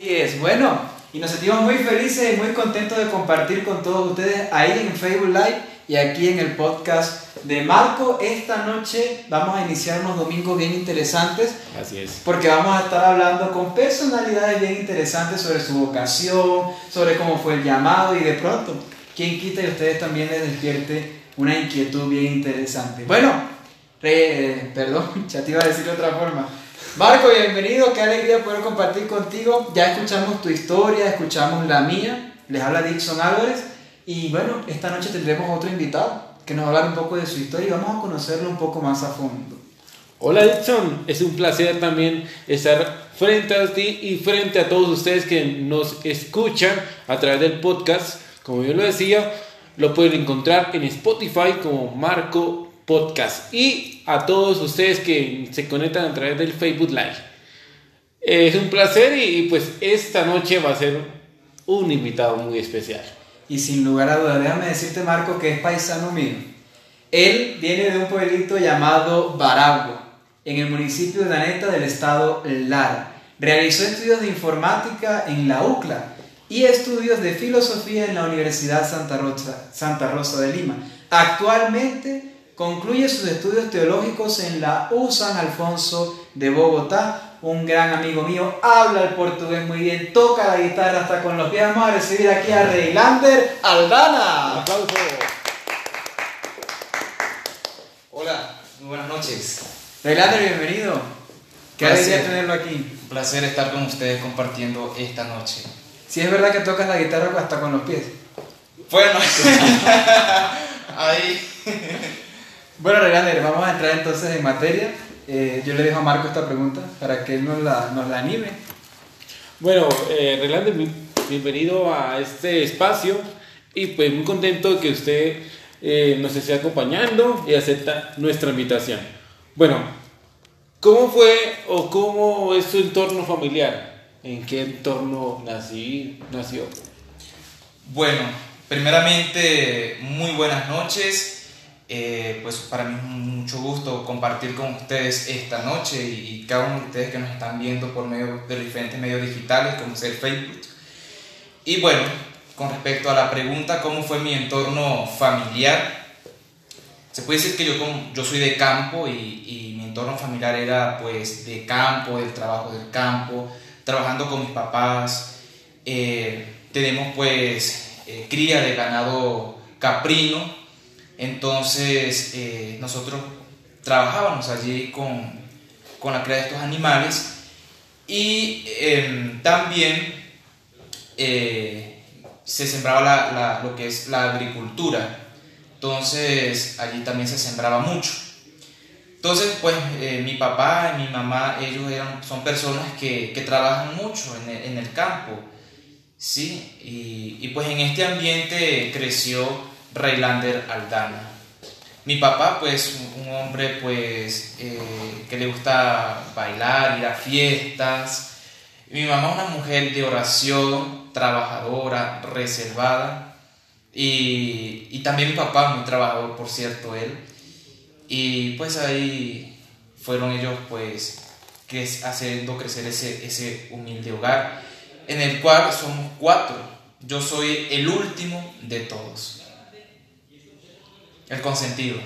Y es bueno, y nos sentimos muy felices y muy contentos de compartir con todos ustedes ahí en Facebook Live y aquí en el podcast de Marco. Esta noche vamos a iniciar unos domingos bien interesantes. Así es. Porque vamos a estar hablando con personalidades bien interesantes sobre su vocación, sobre cómo fue el llamado y de pronto, quien quita y ustedes también les despierte una inquietud bien interesante. Bueno, eh, perdón, ya te iba a decir de otra forma. Marco, bienvenido, qué alegría poder compartir contigo. Ya escuchamos tu historia, escuchamos la mía. Les habla Dixon Álvarez. Y bueno, esta noche tendremos otro invitado que nos va a hablar un poco de su historia y vamos a conocerlo un poco más a fondo. Hola Dixon, es un placer también estar frente a ti y frente a todos ustedes que nos escuchan a través del podcast. Como yo lo decía, lo pueden encontrar en Spotify como Marco Podcast y a todos ustedes que se conectan a través del Facebook Live. Es un placer y pues esta noche va a ser un invitado muy especial. Y sin lugar a dudas, déjame decirte Marco que es paisano mío. Él viene de un pueblito llamado Baragua, en el municipio de Daneta del estado Lara. Realizó estudios de informática en la UCLA y estudios de filosofía en la Universidad Santa Rosa, Santa Rosa de Lima. Actualmente concluye sus estudios teológicos en la U San Alfonso de Bogotá. Un gran amigo mío, habla el portugués muy bien, toca la guitarra hasta con los pies. Vamos a recibir aquí a Reilander Aldana. aplauso. Hola, muy buenas noches. Reilander, bienvenido. Qué alegría tenerlo aquí. Un placer estar con ustedes compartiendo esta noche. Si es verdad que tocas la guitarra hasta con los pies. Bueno, ahí. Bueno, Reilander, vamos a entrar entonces en materia. Eh, yo le dejo a Marco esta pregunta para que él nos la, nos la anime. Bueno, eh, bienvenido a este espacio y pues muy contento de que usted eh, nos esté acompañando y acepta nuestra invitación. Bueno, ¿cómo fue o cómo es su entorno familiar? ¿En qué entorno nací, nació? Bueno, primeramente, muy buenas noches. Eh, pues para mí es mucho gusto compartir con ustedes esta noche y, y cada uno de ustedes que nos están viendo por medio de los diferentes medios digitales como es el Facebook. Y bueno, con respecto a la pregunta, ¿cómo fue mi entorno familiar? Se puede decir que yo, yo soy de campo y, y mi entorno familiar era pues de campo, del trabajo del campo, trabajando con mis papás. Eh, tenemos pues eh, cría de ganado caprino, entonces eh, nosotros trabajábamos allí con, con la cría de estos animales y em, también eh, se sembraba la- lo que es la agricultura. Entonces allí también se sembraba mucho. Entonces, pues eh, mi papá y mi mamá, ellos eran, son personas que, que trabajan mucho en el, en el campo. Sí, y, y pues en este ambiente creció Reilander Aldana. Mi papá, pues, un, hombre, pues, eh, que le gusta bailar, ir a fiestas. Mi mamá, una mujer de oración, trabajadora, reservada. Y, y también mi papá, muy trabajador, por cierto, él. Y pues ahí fueron ellos, pues, que haciendo crecer ese, ese humilde hogar, en el cual somos cuatro. Yo soy el último de todos. El consentido.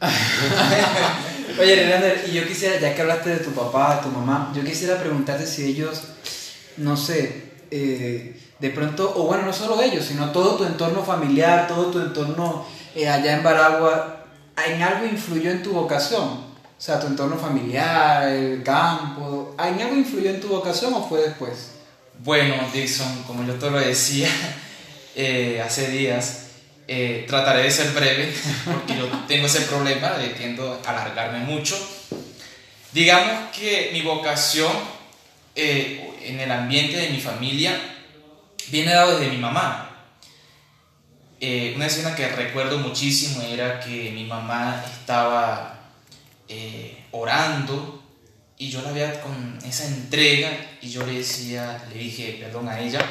Oye, Reilander, y yo quisiera, ya que hablaste de tu papá, de tu mamá, yo quisiera preguntarte si ellos, no sé, eh, de pronto, o bueno, no solo ellos, sino todo tu entorno familiar, todo tu entorno eh, allá en Baragua, ¿en algo influyó en tu vocación? O sea, tu entorno familiar, el campo, ¿en algo influyó en tu vocación o fue después? Bueno, Dixon, como yo te lo decía eh, hace días, eh, trataré de ser breve porque yo tengo ese problema de tiendo a alargarme mucho. Digamos que mi vocación eh, en el ambiente de mi familia viene dado desde mi mamá. Eh, una escena que recuerdo muchísimo era que mi mamá estaba eh, orando y yo la veía con esa entrega y yo le decía, le dije, perdón a ella,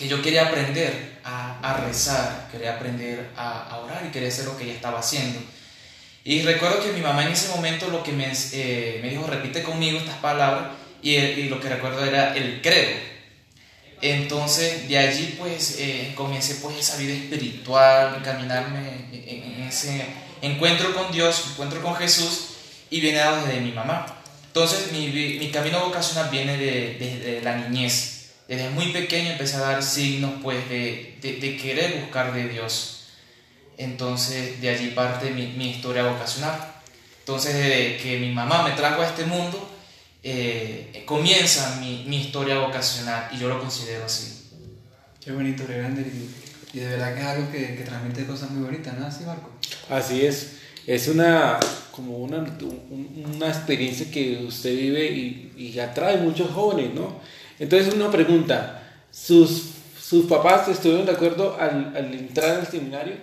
que yo quería aprender a, rezar, quería aprender a, orar y quería hacer lo que ella estaba haciendo. Y recuerdo que mi mamá en ese momento lo que me, eh, dijo, repite conmigo estas palabras, y, lo que recuerdo era el credo. Entonces de allí pues eh, comencé pues esa vida espiritual, caminarme en, ese encuentro con Dios, encuentro con Jesús y viene dado desde mi mamá. Entonces mi, mi camino vocacional viene de, desde la niñez. Desde muy pequeño empecé a dar signos pues de, de, querer buscar de Dios. Entonces de allí parte mi, mi historia vocacional. Entonces desde que mi mamá me trajo a este mundo, eh, comienza mi, mi, historia vocacional y yo lo considero así. Qué bonito, grande. Y de verdad que es algo que, que transmite cosas muy bonitas, ¿no? Así, Marco. Así es. Es una, como una, una experiencia que usted vive y, y atrae muchos jóvenes, ¿no? Entonces, una pregunta. ¿Sus, sus papás estuvieron de acuerdo al, al entrar al seminario?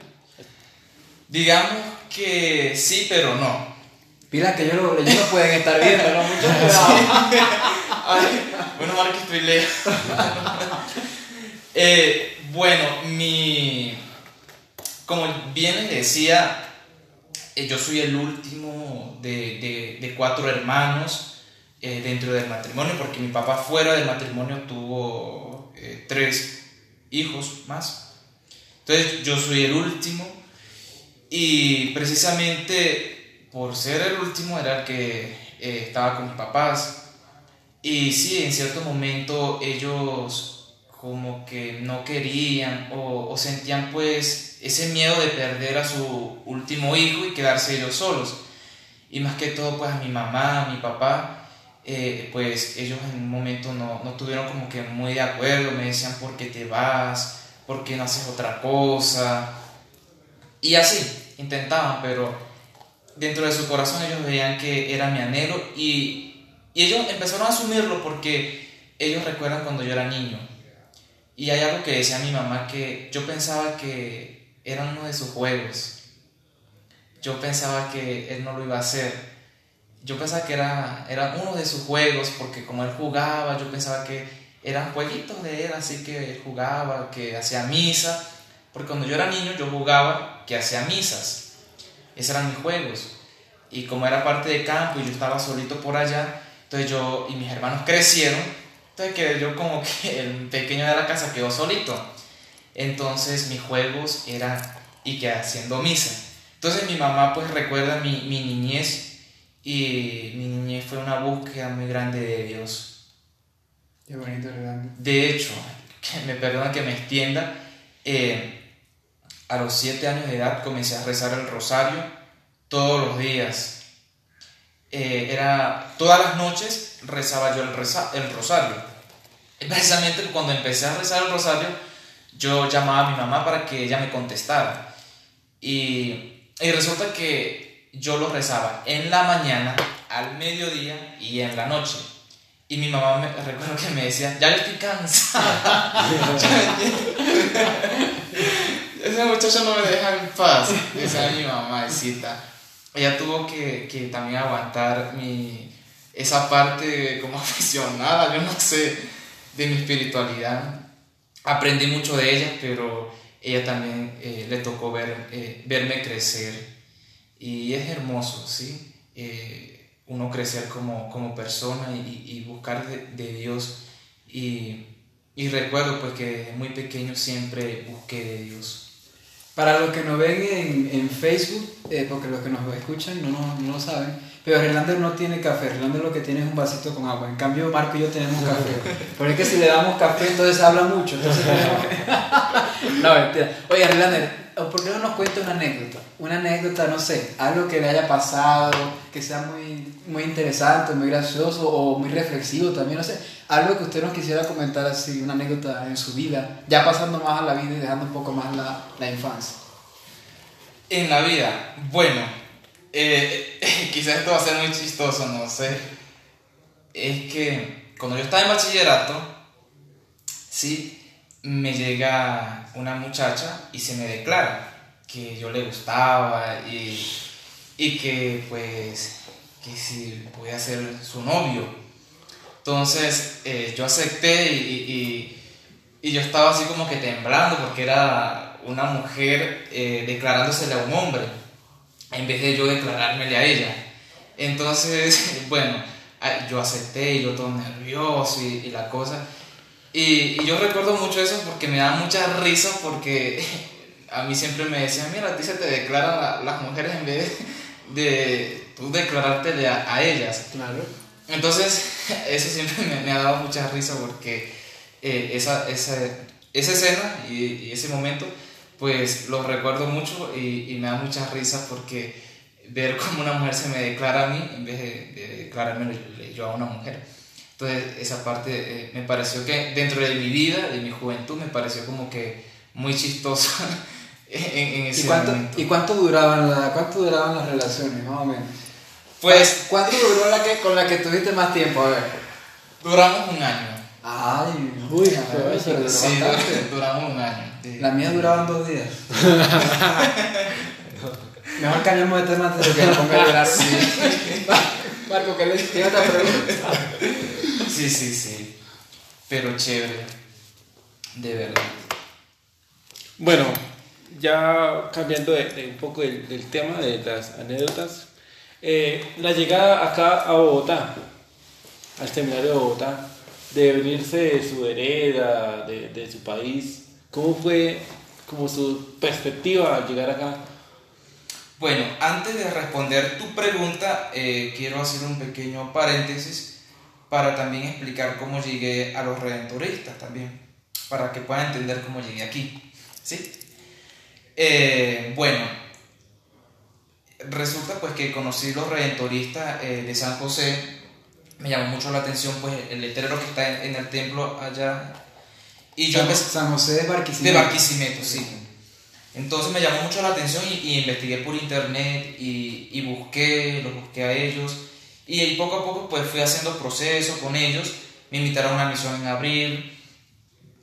Digamos que sí, pero no. Mira que ellos, ellos no pueden estar viendo, ¿no? Mucho cuidado. bueno, mal que estoy lejos. eh, bueno, mi. Como bien les decía, eh, yo soy el último de, de, de cuatro hermanos eh, dentro del matrimonio, porque mi papá fuera del matrimonio tuvo eh, tres hijos más. Entonces yo soy el último y precisamente por ser el último era el que eh, estaba con mis papás. Y sí, en cierto momento ellos como que no querían o, sentían pues ese miedo de perder a su último hijo y quedarse ellos solos. Y más que todo pues a mi mamá, a mi papá, eh, pues ellos en un momento no, no tuvieron como que muy de acuerdo, me decían por qué te vas, por qué no haces otra cosa. Y así, intentaban, pero dentro de su corazón ellos veían que era mi anhelo y, y ellos empezaron a asumirlo porque ellos recuerdan cuando yo era niño. Y hay algo que decía mi mamá que yo pensaba que era uno de sus juegos. Yo pensaba que él no lo iba a hacer. Yo pensaba que era, era uno de sus juegos porque como él jugaba, yo pensaba que eran jueguitos de él, así que él jugaba, que hacía misa. Porque cuando yo era niño yo jugaba que hacía misas. Esos eran mis juegos. Y como era parte de campo y yo estaba solito por allá, entonces yo y mis hermanos crecieron, entonces que yo como que el pequeño de la casa quedó solito. Entonces mis juegos eran y que haciendo misa. Entonces mi mamá pues recuerda mi, mi niñez y mi niñez fue una búsqueda muy grande de Dios. Qué bonito, De hecho, que me perdona que me extienda, eh, a los siete años de edad comencé a rezar el rosario todos los días. Eh, era todas las noches rezaba yo el, el rosario. Precisamente cuando empecé a rezar el rosario, yo llamaba a mi mamá para que ella me contestara. Y, y resulta que yo lo rezaba en la mañana, al mediodía y en la noche. Y mi mamá me recuerdo que me decía, ya estoy cansada. esa muchacha no me deja en paz. Esa es mi mamacita. Ella tuvo que, que también aguantar mi, esa parte como aficionada, yo no sé, de mi espiritualidad. Aprendí mucho de ella, pero ella también eh, le tocó ver, eh, verme crecer. Y es hermoso, ¿sí? Eh, uno crecer como, como persona y, y buscar de, de Dios. Y, y, recuerdo pues que muy pequeño siempre busqué de Dios. Para los que nos ven en, en Facebook, eh, porque los que nos escuchan no, no, no, lo saben, pero Relander no tiene café, Relander lo que tiene es un vasito con agua. En cambio, Marco y yo tenemos café. Porque es que si le damos café, entonces habla mucho. Entonces no, mentira. Oye, Relander, ¿por qué no nos cuenta una anécdota? Una anécdota, no sé, algo que le haya pasado, que sea muy, muy interesante, muy gracioso o muy reflexivo también, no sé algo que usted nos quisiera comentar así, una anécdota en su vida, ya pasando más a la vida y dejando un poco más la, la infancia. En la vida, bueno, eh, quizás esto va a ser muy chistoso, no sé. Es que cuando yo estaba en bachillerato, sí, me llega una muchacha y se me declara que yo le gustaba y, y que pues que si podía ser su novio. Entonces eh, yo acepté y, y, yo estaba así como que temblando porque era una mujer eh, declarándosele a un hombre en vez de yo declarármele a ella. Entonces, bueno, yo acepté y yo todo nervioso y, la cosa. Y, y yo recuerdo mucho eso porque me da mucha risa porque a mí siempre me decían, mira, a ti se te declaran la- las mujeres en vez de, de tú declarártele a, a ellas. Claro. Entonces, eso siempre me, me ha dado mucha risa porque eh, esa, esa, esa escena y, y ese momento, pues lo recuerdo mucho y, y me da mucha risa porque ver cómo una mujer se me declara a mí en vez de, de declararme yo a una mujer. Entonces, esa parte eh, me pareció que dentro de mi vida, de mi juventud, me pareció como que muy chistoso en, en ¿Y ese cuánto, momento. ¿Y cuánto duraban, la, cuánto duraban las relaciones, más o menos? Pues ¿Cuánto duró la que, con la que tuviste más tiempo? A ver. duramos un año. Ay, Uy, a ver, pero duró Sí, duramos un año. Sí. La mía duraban dos días. Mejor cambiamos de tema antes de que me ponga a llorar. Marco, ¿qué le tiene otra pregunta? Sí, sí, sí. Pero chévere. De verdad. Bueno, ya cambiando de, de un poco del, del tema de las anécdotas, eh, la llegada acá a Bogotá, al seminario de Bogotá, de venirse de su hereda, de, de su país, ¿cómo fue como su perspectiva al llegar acá? Bueno, antes de responder tu pregunta, eh, quiero hacer un pequeño paréntesis para también explicar cómo llegué a los redentoristas también, para que puedan entender cómo llegué aquí. ¿Sí? Eh, bueno, resulta pues que conocí los redentoristas eh, de San José, me llamó mucho la atención pues el letrero que está en, en el templo allá, y yo San, empecé... San José de Barquisimeto. De Barquisimeto, sí. Entonces me llamó mucho la atención y, y investigué por internet y, y busqué, los busqué a ellos. Y ahí poco a poco pues fui haciendo procesos con ellos. Me invitaron a una misión en abril.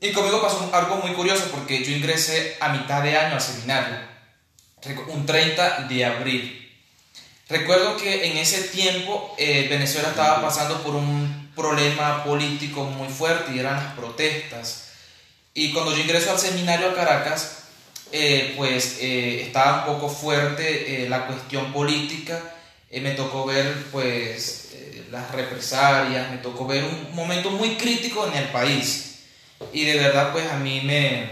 Y conmigo pasó algo muy curioso porque yo ingresé a mitad de año al seminario. Un 30 de abril. Recuerdo que en ese tiempo eh, Venezuela estaba pasando por un problema político muy fuerte y eran las protestas. Y cuando yo ingreso al seminario a Caracas, eh, pues eh, estaba un poco fuerte la cuestión política. Eh, me tocó ver pues eh, las represalias, me tocó ver un momento muy crítico en el país. Y de verdad pues a mí me,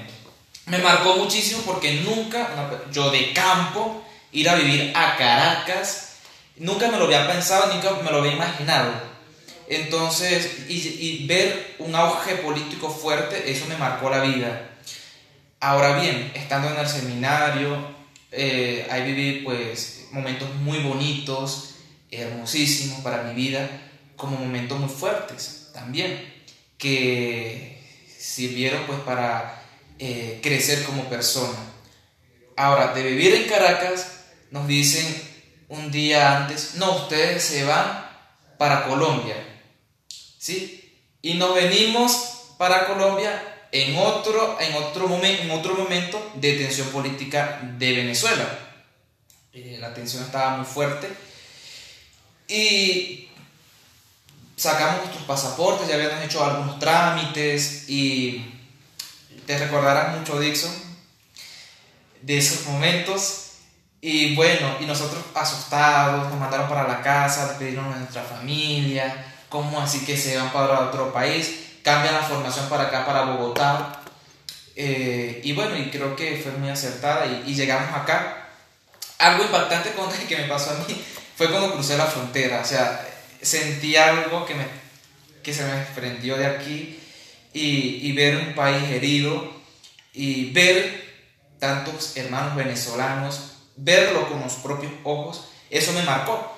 me marcó muchísimo porque nunca, yo de campo, ir a vivir a Caracas, nunca me lo había pensado, nunca me lo había imaginado. Entonces, y, y ver un auge político fuerte, eso me marcó la vida. Ahora bien, estando en el seminario, eh, ahí viví pues momentos muy bonitos, hermosísimos para mi vida, como momentos muy fuertes también, que sirvieron pues para eh, crecer como persona. Ahora, de vivir en Caracas, nos dicen un día antes, no, ustedes se van para Colombia, ¿sí? Y nos venimos para Colombia en otro, en otro, momento, en otro momento de tensión política de Venezuela. Eh, la tensión estaba muy fuerte y sacamos nuestros pasaportes, ya habíamos hecho algunos trámites y te recordarás mucho, Dixon, de esos momentos. Y bueno, y nosotros asustados, nos mandaron para la casa, despedirnos de nuestra familia, ¿cómo así que se van para otro país? Cambian la formación para acá, para Bogotá. Eh, y bueno, y creo que fue muy acertada y llegamos acá. Algo impactante con- que me pasó a mí fue cuando crucé la frontera, o sea, sentí algo que, me, que se me desprendió de aquí y, y ver un país herido y ver tantos hermanos venezolanos, verlo con los propios ojos, eso me marcó.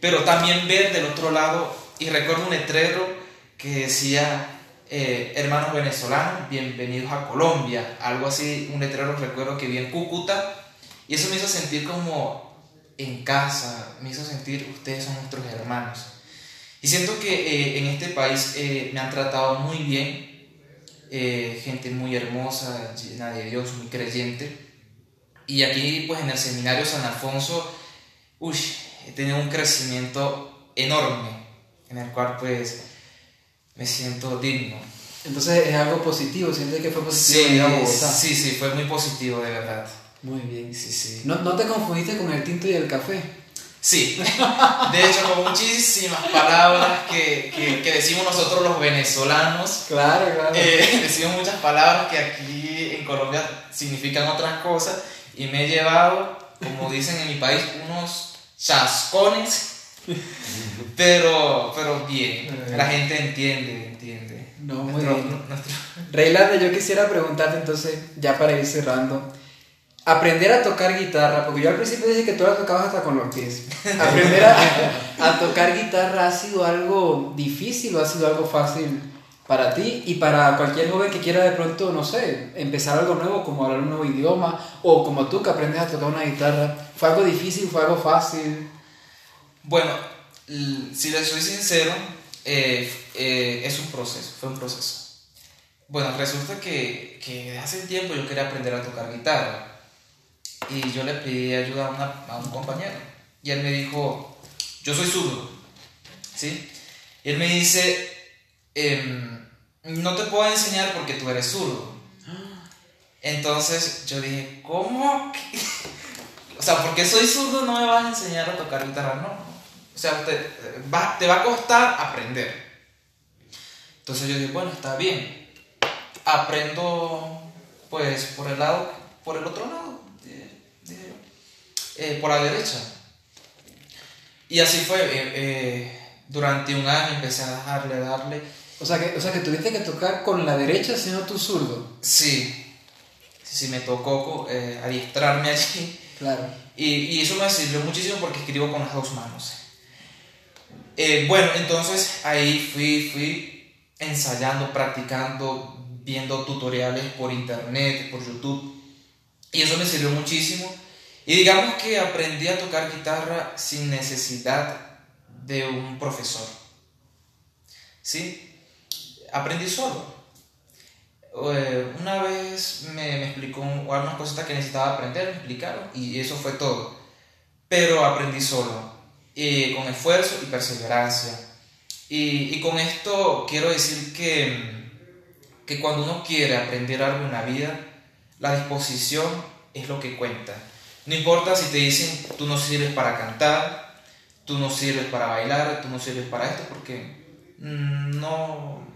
Pero también ver del otro lado, y recuerdo un letrero que decía, eh, hermanos venezolanos, bienvenidos a Colombia, algo así, un letrero recuerdo que vi en Cúcuta, y eso me hizo sentir como en casa, me hizo sentir, ustedes son nuestros hermanos. Y siento que eh, en este país eh, me han tratado muy bien, eh, gente muy hermosa, llena de Dios, muy creyente. Y aquí, pues en el seminario San Alfonso, uy, he tenido un crecimiento enorme, en el cual pues me siento digno. Entonces es algo positivo, sientes que fue positivo Sí, a Bogotá. sí, sí, fue muy positivo, de verdad. Muy bien. Sí, sí. ¿No, ¿No te confundiste con el tinto y el café? Sí, de hecho con muchísimas palabras que, que, que decimos nosotros los venezolanos. Claro, claro. Eh, decimos muchas palabras que aquí en Colombia significan otras cosas y me he llevado, como dicen en mi país, unos chascones, pero, pero bien, la gente entiende, entiende. No, muy Nuestro- bien. nuestro- Reylanda, yo quisiera preguntarte entonces, ya para ir cerrando, aprender a tocar guitarra, porque yo al principio dije que tú la tocabas hasta con los pies. Aprender a, a tocar guitarra ha sido algo difícil o ha sido algo fácil para ti y para cualquier joven que quiera de pronto, no sé, empezar algo nuevo, como hablar un nuevo idioma, o como tú que aprendes a tocar una guitarra. ¿Fue algo difícil? ¿Fue algo fácil? Bueno, si les soy sincero, eh, eh, es un proceso, fue un proceso. Bueno, resulta que, que hace tiempo yo quería aprender a tocar guitarra y yo le pedí ayuda a, un compañero y él me dijo, yo soy zurdo, ¿sí? Y él me dice, em, no te puedo enseñar porque tú eres zurdo. Entonces yo dije, ¿cómo? que- O sea, porque soy zurdo no me vas a enseñar a tocar guitarra, no. O sea, te va, te va a costar aprender. Entonces yo dije, bueno, está bien. Aprendo, pues, por el lado, por el otro lado, eh, por la derecha. Y así fue. eh, eh, durante un año empecé a darle, a darle. O sea, que, o sea, que tuviste que tocar con la derecha siendo tú zurdo. Sí, sí, me tocó adiestrarme allí. Claro. Y, y eso me sirvió muchísimo porque escribo con las dos manos. Bueno, entonces ahí fui, fui ensayando, practicando, viendo tutoriales por internet, por YouTube. Y eso me sirvió muchísimo. Y digamos que aprendí a tocar guitarra sin necesidad de un profesor. ¿Sí? Aprendí solo. Eh, una vez me, me explicó algunas cositas que necesitaba aprender, me explicaron y eso fue todo. Pero aprendí solo, y con esfuerzo y perseverancia. Y, y con esto quiero decir que, que cuando uno quiere aprender algo en la vida, la disposición es lo que cuenta. No importa si te dicen tú no sirves para cantar, tú no sirves para bailar, tú no sirves para esto, porque mm, no,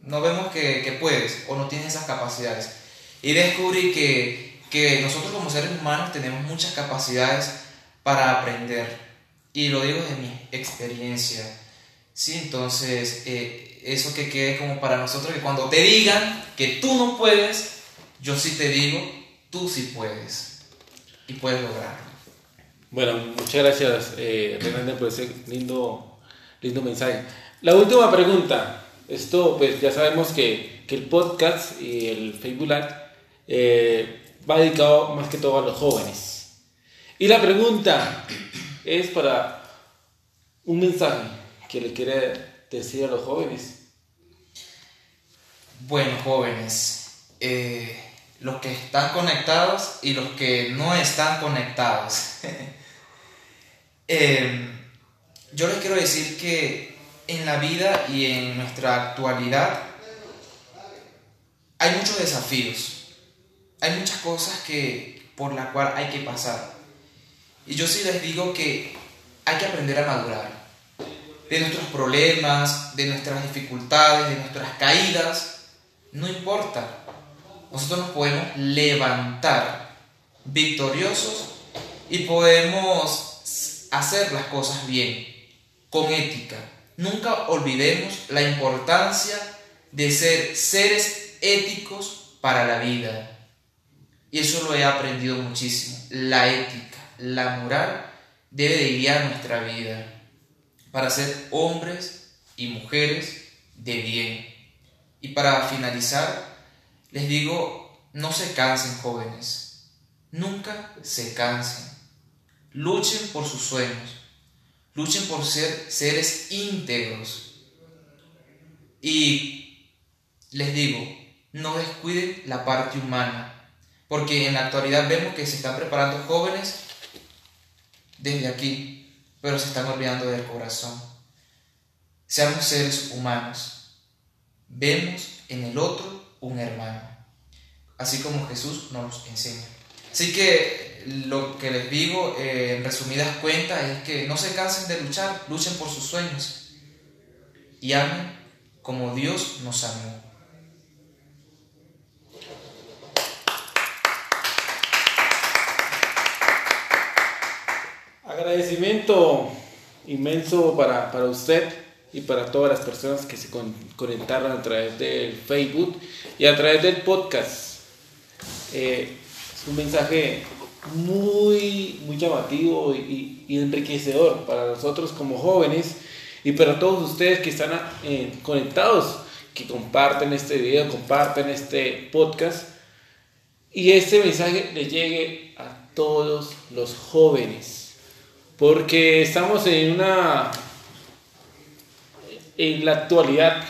no vemos que, que puedes o no tienes esas capacidades. Y descubrí que, que nosotros como seres humanos tenemos muchas capacidades para aprender. Y lo digo de mi experiencia. Sí, entonces, eh, eso que quede como para nosotros, que cuando te digan que tú no puedes, yo sí te digo, tú sí puedes. Y puedes lograrlo. Bueno, muchas gracias, eh, Renanda, por ese lindo, lindo mensaje. La última pregunta. Esto, pues ya sabemos que, que el podcast y el Facebook Live eh, va dedicado más que todo a los jóvenes. Y la pregunta es para un mensaje que le quiere decir a los jóvenes. Bueno, jóvenes, eh, los que están conectados y los que no están conectados. Eh, yo les quiero decir que en la vida y en nuestra actualidad hay muchos desafíos, hay muchas cosas que por las cuales hay que pasar. Y yo sí les digo que hay que aprender a madurar de nuestros problemas, de nuestras dificultades, de nuestras caídas, no importa. Nosotros nos podemos levantar victoriosos y podemos hacer las cosas bien, con ética. Nunca olvidemos la importancia de ser seres éticos para la vida. Y eso lo he aprendido muchísimo. La ética, la moral debe de guiar nuestra vida para ser hombres y mujeres de bien. Y para finalizar, les digo, no se cansen jóvenes, nunca se cansen. Luchen por sus sueños, luchen por ser seres íntegros. Y les digo, no descuiden la parte humana, porque en la actualidad vemos que se están preparando jóvenes desde aquí, pero se están olvidando del corazón. Seamos seres humanos. Vemos en el otro un hermano, así como Jesús nos enseña. Así que lo que les digo eh, en resumidas cuentas es que no se cansen de luchar, luchen por sus sueños y amen como Dios nos amó. Agradecimiento inmenso para, para usted y para todas las personas que se con- conectaron a través del Facebook y a través del podcast. Eh, es un mensaje muy, muy llamativo y, y enriquecedor para nosotros como jóvenes y para todos ustedes que están eh, conectados, que comparten este video, comparten este podcast y este mensaje le llegue a todos los jóvenes. Porque estamos en una. En la actualidad,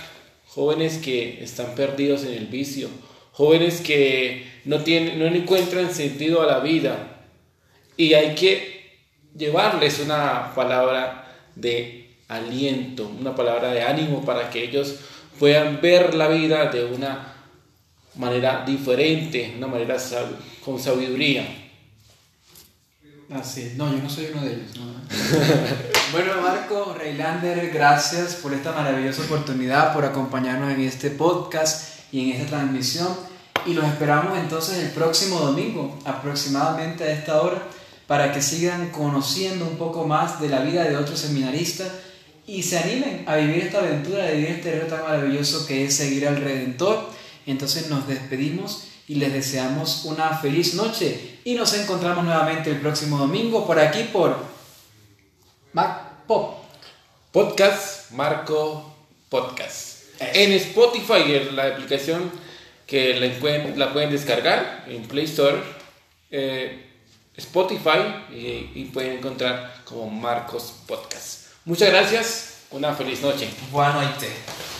jóvenes que están perdidos en el vicio, jóvenes que no, tienen, no encuentran sentido a la vida. Y hay que llevarles una palabra de aliento, una palabra de ánimo para que ellos puedan ver la vida de una manera diferente, una manera con sabiduría. Es. No, yo no soy uno de ellos. no. bueno, Marco, Reylander, gracias por esta maravillosa oportunidad, por acompañarnos en este podcast y en esta transmisión. Y los esperamos entonces el próximo domingo, aproximadamente a esta hora, para que sigan conociendo un poco más de la vida de otros seminaristas y se animen a vivir esta aventura, a vivir este reto tan maravilloso que es seguir al Redentor. Entonces nos despedimos y les deseamos una feliz noche y nos encontramos nuevamente el próximo domingo por aquí por Mac Pop. Podcast Marco Podcast. En Spotify, en la aplicación que la pueden descargar en Play Store, eh, Spotify, y, y pueden encontrar como Marcos Podcast. Muchas gracias, una feliz noche. Buenas noches.